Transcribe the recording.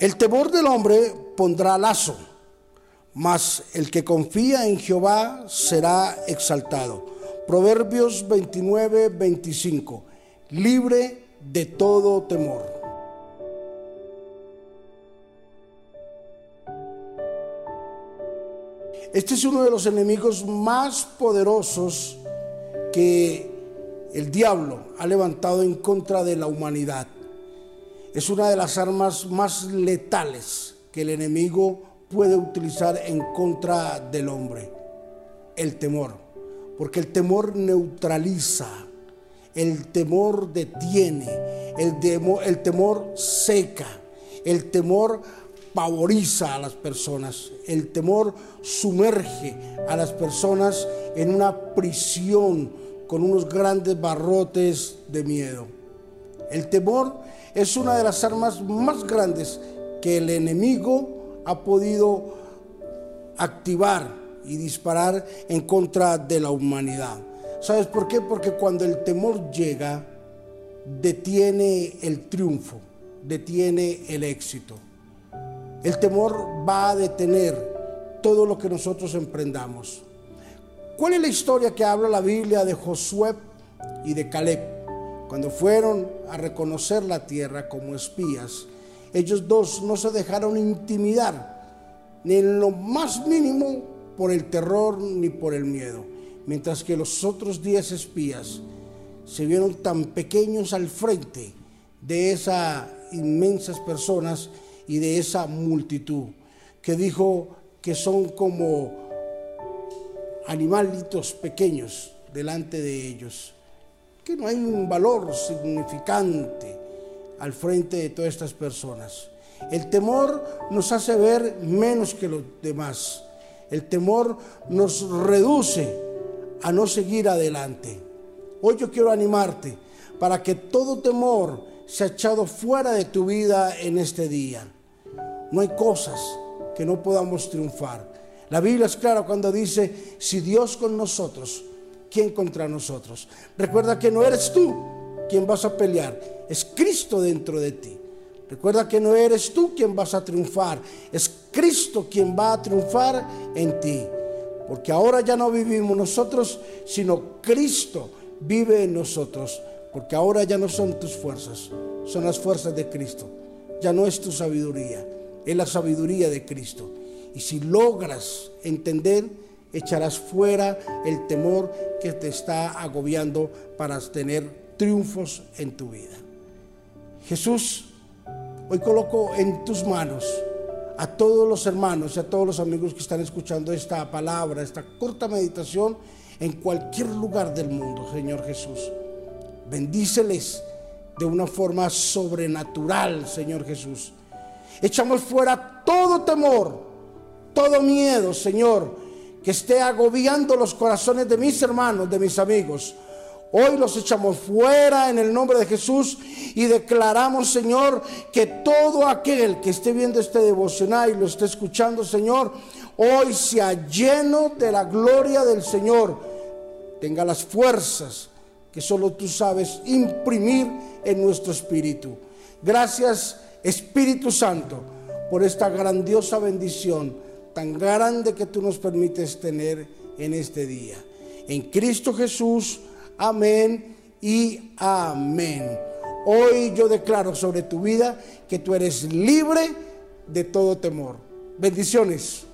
El temor del hombre pondrá lazo, mas el que confía en Jehová será exaltado. Proverbios 29, 25. Libre de todo temor. Este es uno de los enemigos más poderosos que el diablo ha levantado en contra de la humanidad. Es una de las armas más letales que el enemigo puede utilizar en contra del hombre. El temor. Porque el temor neutraliza, el temor detiene, el, temor seca, el temor pavoriza a las personas. El temor sumerge a las personas en una prisión con unos grandes barrotes de miedo. El temor es una de las armas más grandes que el enemigo ha podido activar y disparar en contra de la humanidad. ¿Sabes por qué? Porque cuando el temor llega, detiene el triunfo, detiene el éxito. El temor va a detener todo lo que nosotros emprendamos. ¿Cuál es la historia que habla la Biblia de Josué y de Caleb? Cuando fueron a reconocer la tierra como espías, ellos dos no se dejaron intimidar, ni en lo más mínimo por el terror ni por el miedo, mientras que los otros diez espías se vieron tan pequeños al frente de esas inmensas personas y de esa multitud, que dijo que son como animalitos pequeños delante de ellos, que no hay un valor significante al frente de todas estas personas. El temor nos hace ver menos que los demás. El temor nos reduce a no seguir adelante. Hoy yo quiero animarte para que todo temor sea echado fuera de tu vida en este día. No hay cosas que no podamos triunfar. La Biblia es clara cuando dice, si Dios con nosotros, ¿quién contra nosotros? Recuerda que no eres tú quien vas a pelear, es Cristo dentro de ti. Recuerda que no eres tú quien vas a triunfar, es Cristo quien va a triunfar en ti. Porque ahora ya no vivimos nosotros, sino Cristo vive en nosotros. Porque ahora ya no son tus fuerzas, son las fuerzas de Cristo. Ya no es tu sabiduría, es la sabiduría de Cristo. Y si logras entender, echarás fuera el temor que te está agobiando para tener triunfos en tu vida. Jesús, hoy coloco en tus manos a todos los hermanos y a todos los amigos que están escuchando esta palabra, esta corta meditación en cualquier lugar del mundo, Señor Jesús. Bendíceles de una forma sobrenatural, Señor Jesús. Echamos fuera todo temor, todo miedo, Señor, que esté agobiando los corazones de mis hermanos, de mis amigos. Hoy los echamos fuera en el nombre de Jesús y declaramos, Señor, que todo aquel que esté viendo este devocional y lo esté escuchando, Señor, hoy sea lleno de la gloria del Señor. Tenga las fuerzas que solo tú sabes imprimir en nuestro espíritu. Gracias, Espíritu Santo, por esta grandiosa bendición tan grande que tú nos permites tener en este día. En Cristo Jesús, amén y amén. Hoy yo declaro sobre tu vida que tú eres libre de todo temor. Bendiciones.